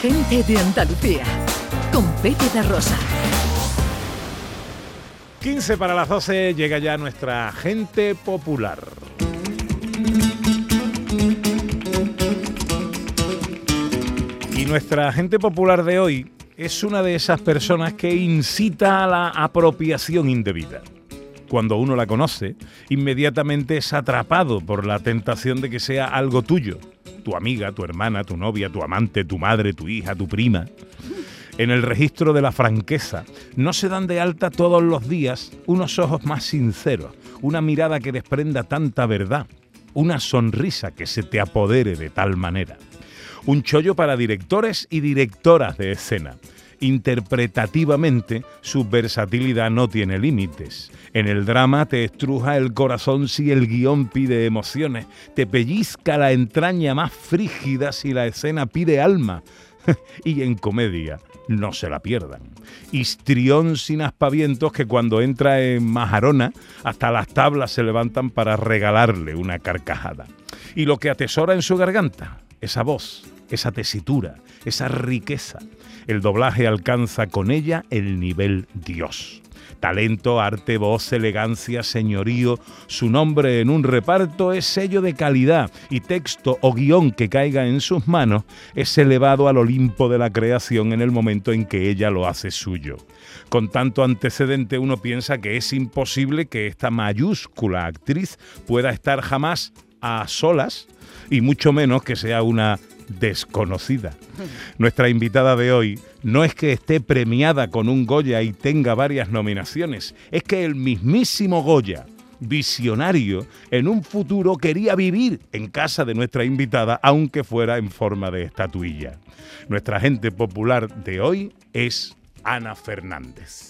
Gente de Andalucía, con Pepe de Rosa. 15 para las 12 llega ya nuestra gente popular. Y nuestra gente popular de hoy es una de esas personas que incita a la apropiación indebida. Cuando uno la conoce, inmediatamente es atrapado por la tentación de que sea algo tuyo. Tu amiga, tu hermana, tu novia, tu amante, tu madre, tu hija, tu prima. En el registro de la franqueza no se dan de alta todos los días unos ojos más sinceros, una mirada que desprenda tanta verdad, una sonrisa que se te apodere de tal manera. Un chollo para directores y directoras de escena. Interpretativamente, su versatilidad no tiene límites. En el drama te estruja el corazón si el guion pide emociones, te pellizca la entraña más frígida si la escena pide alma. y en comedia, no se la pierdan. Histrión sin aspavientos que cuando entra en Majarona, hasta las tablas se levantan para regalarle una carcajada. Y lo que atesora en su garganta, esa voz, esa tesitura, esa riqueza. El doblaje alcanza con ella el nivel Dios. Talento, arte, voz, elegancia, señorío, su nombre en un reparto es sello de calidad y texto o guion que caiga en sus manos es elevado al Olimpo de la creación en el momento en que ella lo hace suyo. Con tanto antecedente uno piensa que es imposible que esta mayúscula actriz pueda estar jamás a solas y mucho menos que sea una desconocida. Nuestra invitada de hoy no es que esté premiada con un Goya y tenga varias nominaciones, es que el mismísimo Goya, visionario, en un futuro quería vivir en casa de nuestra invitada, aunque fuera en forma de estatuilla. Nuestra gente popular de hoy es Ana Fernández.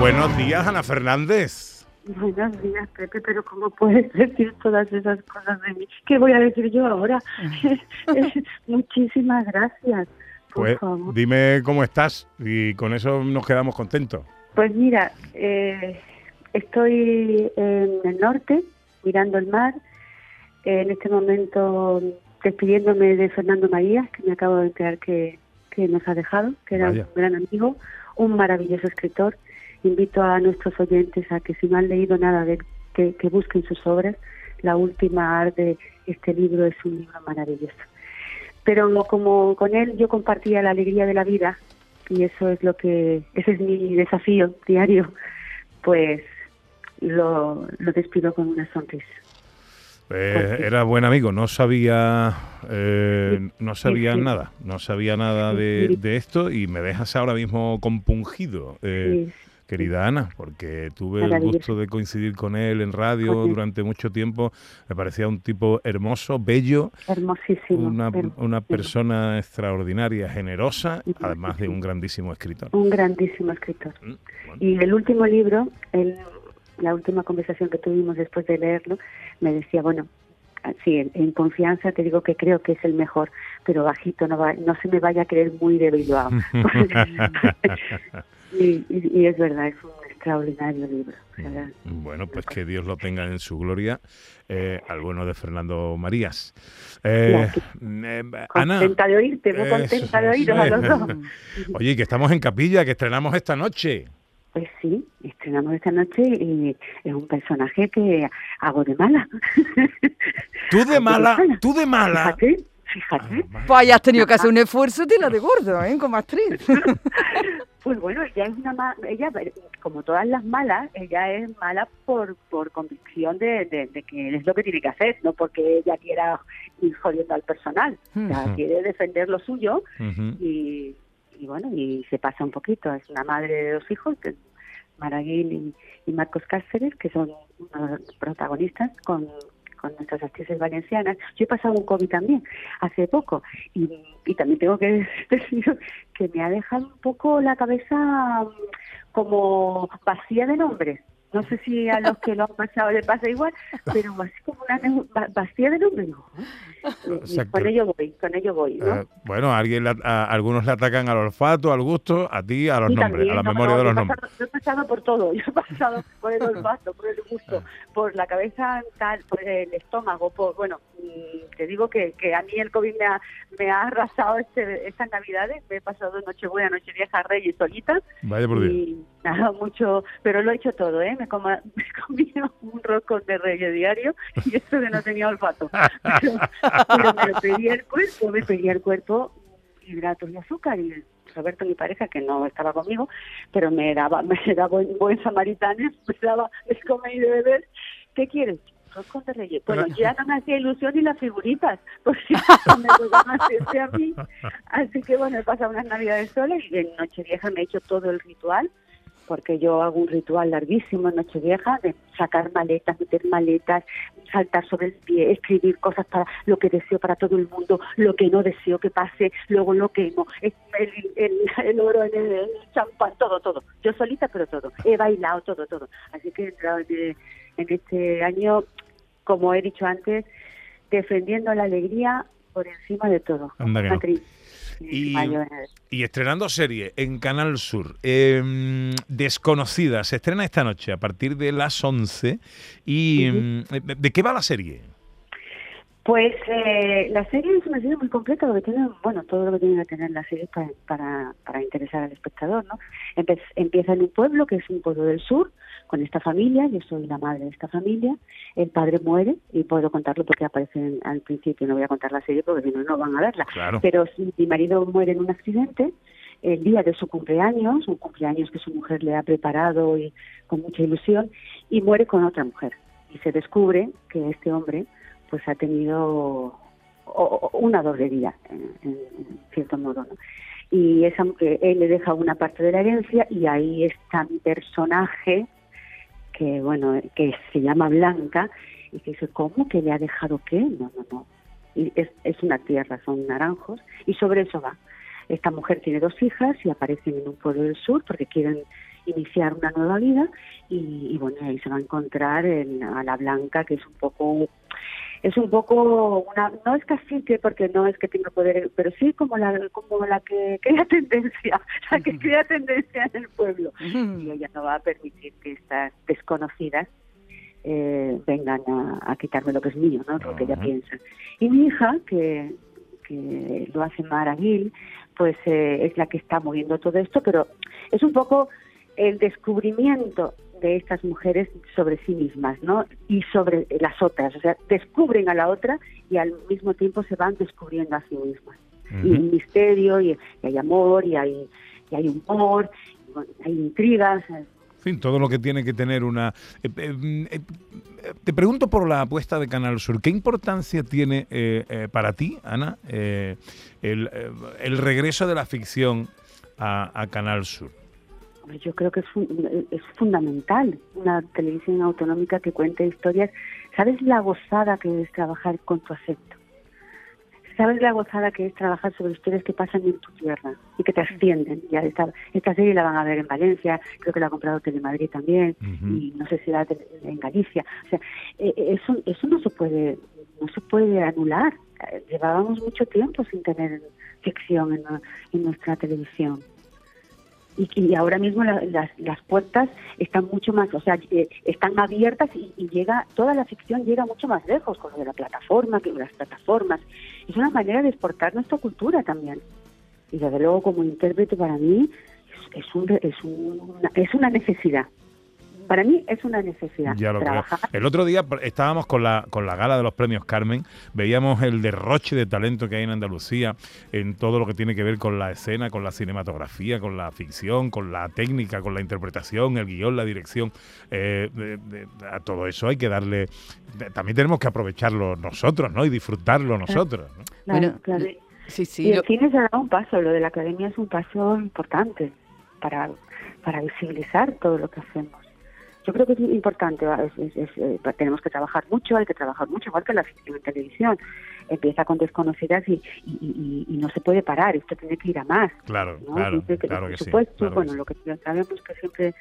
Buenos días, Ana Fernández. Buenos días, Pepe, pero ¿cómo puedes decir todas esas cosas de mí? ¿Qué voy a decir yo ahora? Muchísimas gracias. Por Pues favor. dime cómo estás y con eso nos quedamos contentos. Pues mira, eh, estoy en el norte, mirando el mar. En este momento despidiéndome de Fernando Marías, que me acabo de enterar que, que nos ha dejado, que era Vaya. un gran amigo, un maravilloso escritor. Invito a nuestros oyentes a que si no han leído nada de él, que, que busquen sus obras. La última arte de este libro es un libro maravilloso. Pero como con él yo compartía la alegría de la vida y eso es lo que ese es mi desafío diario, pues lo, lo despido con una sonrisa. Eh, Pues era buen amigo, no sabía, eh, no sabía sí. nada, no sabía nada de, de esto y me dejas ahora mismo compungido, eh, Sí, querida Ana, porque tuve el gusto de coincidir con él en radio durante mucho tiempo. Me parecía un tipo hermoso, bello, hermosísimo. una, hermosísimo. una persona extraordinaria, generosa, además de un grandísimo escritor. Un grandísimo escritor. Mm, bueno. Y el último libro, el- la última conversación que tuvimos después de leerlo, me decía, bueno, sí, en, en confianza te digo que creo que es el mejor, pero bajito, no, va- no se me vaya a creer muy de Bilbao. y, y- y es verdad, es un extraordinario libro. Bueno, pues que Dios lo tenga en su gloria, eh, al bueno de Fernando Marías. Eh, eh, Ana, contenta de oírte, muy eso, contenta de oíros a los dos. oye, que estamos en capilla, que estrenamos esta noche. Pues sí, estrenamos esta noche y es un personaje que hago de mala. Tú de mala, tú de mala. Fíjate, fíjate. Pues hayas tenido que hacer un esfuerzo de la de gordo, ¿eh? Como actriz. Pues bueno, ella es una ella como todas las malas, ella es mala por por convicción de, de, de que es lo que tiene que hacer, no porque ella quiera ir jodiendo al personal. O sea, quiere defender lo suyo y, y bueno, y se pasa un poquito. Es una madre de dos hijos, que Maraguil y, y Marcos Cáceres, que son unos protagonistas con, con nuestras actrices valencianas. Yo he pasado un COVID también hace poco y, también tengo que decir que me ha dejado un poco la cabeza mm, como vacía de nombres. No sé si a los que lo han pasado les pasa igual, pero así como una vacía de no. Exacto. Con ello voy, con ello voy, ¿no? Eh, bueno, a alguien le- a, algunos le atacan al olfato, al gusto, a ti a los nombres, también, a la no, memoria no, de los nombres. pasado- Yo he pasado por todo, yo he pasado por el olfato, por el gusto, por la cabeza, tal, por el estómago, por, bueno, mm, te digo que, que a mí el COVID me ha, me ha arrasado este, estas navidades, me he pasado Nochebuena, Nochevieja, Reyes solita, Vaya por Dios. y nada, mucho, pero lo he hecho todo, ¿eh? Me, coma, me comí un roscón de Reyes diario y eso que no tenía olfato. Pero, pero me lo pedía el cuerpo, me pedía el cuerpo hidratos y azúcar y Roberto, mi pareja, que no estaba conmigo, pero me daba, me daba buen, buen samaritano, me daba de comer y de beber. ¿Qué quieres? Roscón de Reyes. Bueno, ya no me hacía ilusión ni las figuritas, porque me tocaba hacerse a mí. Así que bueno, he pasado unas navidades sola y en Nochevieja me he hecho todo el ritual porque yo hago un ritual larguísimo en Nochevieja de sacar maletas, meter maletas, saltar sobre el pie, escribir cosas para lo que deseo para todo el mundo, lo que no deseo que pase, luego lo quemo, el, el, el oro en el, el champán, todo, todo. Yo solita, pero todo. He bailado todo, todo. Así que he entrado en, en este año, como he dicho antes, defendiendo la alegría por encima de todo. Anda que no. Y, y estrenando serie en Canal Sur, eh, Desconocida, se estrena esta noche a partir de las 11. ¿Y mm, de qué va la serie? Pues eh, la serie es una serie muy completa, porque tiene, bueno, todo lo que tiene que tener la serie para, para, para interesar al espectador, ¿no? Empe- empieza en un pueblo, que es un pueblo del sur, con esta familia, yo soy la madre de esta familia, el padre muere, y puedo contarlo porque aparece en- al principio, no voy a contar la serie porque si no, no van a verla, Claro. pero sí, mi marido muere en un accidente el día de su cumpleaños, un cumpleaños que su mujer le ha preparado y con mucha ilusión, y muere con otra mujer. Y se descubre que este hombre pues ha tenido una doble vida, en, cierto modo. ¿no? Y eh, él le deja una parte de la herencia y ahí está mi personaje, que bueno, que se llama Blanca, y que dice, ¿cómo que le ha dejado qué? No, no, no. Y es, es una tierra, son naranjos, y sobre eso va. Esta mujer tiene dos hijas y aparecen en un pueblo del sur porque quieren iniciar una nueva vida y, y bueno, ahí se va a encontrar en- a la Blanca, que es un poco es un poco una no es cacique porque no es que tenga poder pero sí como la como la que crea tendencia la que crea tendencia en el pueblo. Y ella no va a permitir que estas desconocidas eh, vengan a, a quitarme lo que es mío no lo que ella piensa. Y mi hija que que lo hace Mara Gil pues eh, es la que está moviendo todo esto pero es un poco el descubrimiento de estas mujeres sobre sí mismas, ¿no? Y sobre las otras, o sea, descubren a la otra y al mismo tiempo se van descubriendo a sí mismas. Y Ujú. hay misterio, y, y hay amor, y hay, y hay humor, y bueno, hay intrigas. En fin, todo lo que tiene que tener una... eh, eh, eh, te pregunto por la apuesta de Canal Sur. ¿Qué importancia tiene para ti, Ana, el, el regreso de la ficción a, a Canal Sur? Pues Yo creo que es, fun- es fundamental una televisión autonómica que cuente historias. ¿Sabes la gozada que es trabajar con tu acento? ¿Sabes la gozada que es trabajar sobre historias que pasan en tu tierra y que te ascienden? Ya esta, esta serie la van a ver en Valencia, creo que la ha comprado Telemadrid también, y no sé si la en Galicia. O sea, eh, eh, eso, eso no se puede no se puede anular. Eh, Llevábamos mucho tiempo sin tener ficción en nuestra televisión y, ahora mismo la- las, las puertas están mucho más, o sea, eh, están abiertas y, llega toda la ficción llega mucho más lejos con lo de la plataforma, que las plataformas. Es una manera de exportar nuestra cultura también. Y desde luego como intérprete para mí es, es, un, es, una, es una necesidad. Para mí es una necesidad Ya lo creo. trabajar. El otro día estábamos con la, con la gala de los premios Carmen, veíamos el derroche de talento que hay en Andalucía en todo lo que tiene que ver con la escena, con la cinematografía, con la ficción, con la técnica, con la interpretación, el guion, la dirección. Eh, de- de- a todo eso hay que darle... de- También tenemos que aprovecharlo nosotros, ¿no? Y disfrutarlo nosotros. ¿no? Claro, Bueno, claro. Sí, Y sí. el lo- cine se ha dado un paso, lo de la academia es un paso importante para, para visibilizar todo lo que hacemos. Yo creo que es importante, va, es- es- es, eh, tenemos que trabajar mucho, hay que trabajar mucho, igual que la ficción en televisión. Empieza con desconocidas y, y, y- y no se puede parar, esto tiene que ir a más. Claro, ¿no? claro, que, claro por que sí. supuesto, que bueno, sí. lo que sabemos que siempre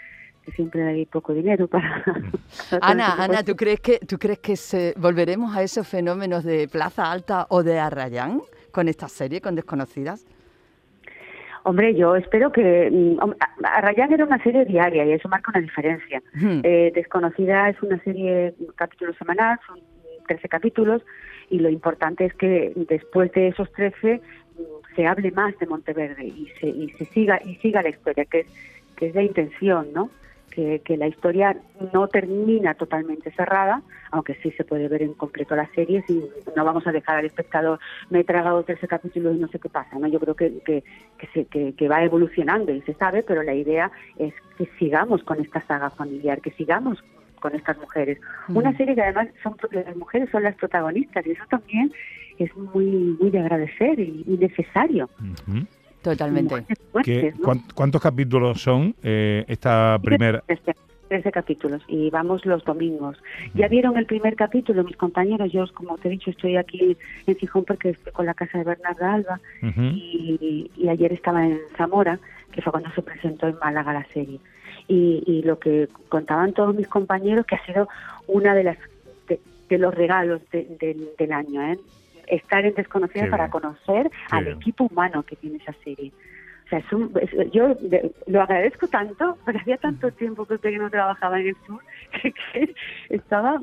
que siempre hay poco dinero para... para Ana, Ana, ¿tú crees que tú crees que se, volveremos a esos fenómenos de Plaza Alta o de Arrayán con esta serie, con Desconocidas? Hombre, yo espero que... mm, a- Arrayán era una serie diaria y eso marca una diferencia. Eh, Desconocida es una serie capítulo semanal, son 13 capítulos y lo importante es que después de esos 13 mm, se hable más de Monteverde y se, y se siga y siga la historia, que es, que es la intención, ¿no? Que, que la historia no termina totalmente cerrada, aunque sí se puede ver en completo la serie, si no vamos a dejar al espectador, me he tragado 13 capítulos y no sé qué pasa, ¿no? Yo creo que, que, que, se, que, que va evolucionando y se sabe, pero la idea es que sigamos con esta saga familiar, que sigamos con estas mujeres. Una Mm. serie que además son las mujeres son las protagonistas y eso también es muy muy de agradecer y, y necesario. Totalmente. Mujeres ¿Qué- fuertes, ¿no? cuán- ¿Cuántos capítulos son eh, esta primera? 13, 13 capítulos y vamos los domingos. Ya vieron el primer capítulo mis compañeros, yo como te he dicho estoy aquí en Gijón porque estoy con la casa de Bernarda Alba y, y ayer estaba en Zamora, que fue cuando se presentó en Málaga la serie. Y, y lo que contaban todos mis compañeros, que ha sido una de las de, de los regalos de- del- del año, ¿eh? Estar en Desconocida Qué para bien. conocer Qué al bien. equipo humano que tiene esa serie. O sea, es un- es- yo de- lo agradezco tanto, porque hacía tanto tiempo que usted que no trabajaba en el sur, que, que estaba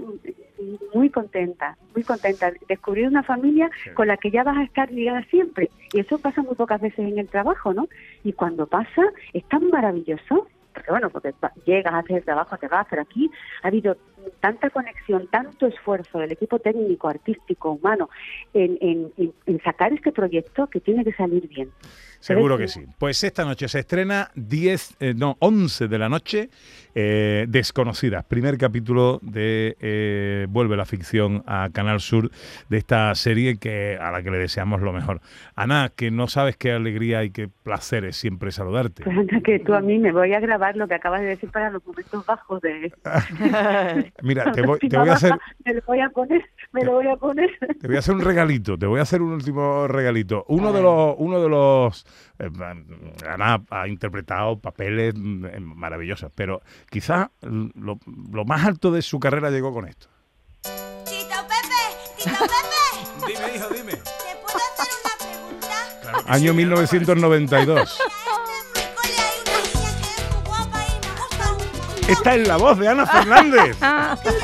muy contenta, muy contenta. Descubrir una familia con la que ya vas a estar ligada siempre. Y eso pasa muy pocas veces en el trabajo, ¿no? Y cuando pasa, es tan maravilloso. Porque bueno, porque llegas, haces el trabajo, te vas, pero aquí ha habido tanta conexión, tanto esfuerzo del equipo técnico, artístico, humano, en- en- en sacar este proyecto que tiene que salir bien. Seguro que sí. Pues esta noche se estrena 10, eh, no, 11 de la noche, eh, Desconocidas. Primer capítulo de eh, Vuelve la ficción a Canal Sur de esta serie que a la que le deseamos lo mejor. Ana, que no sabes qué alegría y qué placer es siempre saludarte. Pues anda que tú a mí me voy a grabar lo que acabas de decir para los momentos bajos de... Mira, te voy, te a hacer, Me lo voy a poner, me lo voy a poner. te voy a hacer un regalito, te voy a hacer un último regalito. Uno de los, uno de los, Ana ha interpretado papeles mm, eh, maravillosos, pero quizás lo, lo más alto de su carrera llegó con esto. Tito Pepe, Tito Pepe, Dime, hijo, dime. ¿te puedo hacer una pregunta? Año 1992. En mi cole hay una niña que es muy guapa y me gusta un montón. Esta es la voz de Ana Fernández. ¿Sabes?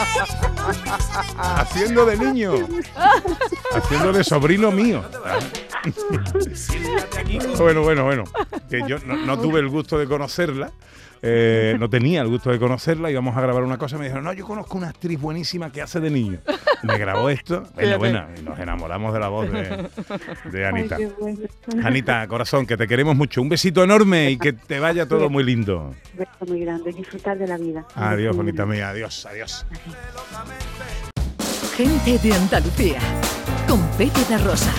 haciendo de niño, haciendo de sobrino mío. Bueno, bueno, bueno. Que yo no, no tuve el gusto de conocerla. eh, no tenía el gusto de conocerla, íbamos a grabar una cosa, me dijeron, no, yo conozco una actriz buenísima que hace de niño. Me grabó esto, bueno, bueno, y nos enamoramos de la voz de, de Anita. Ay, qué bueno. Anita, corazón, que te queremos mucho. Un besito enorme y que te vaya todo muy lindo. Un beso muy grande, disfrutar de la vida. Adiós, bonita mía, adiós, adiós. Gente de Andalucía. Con Pepe da Rosa.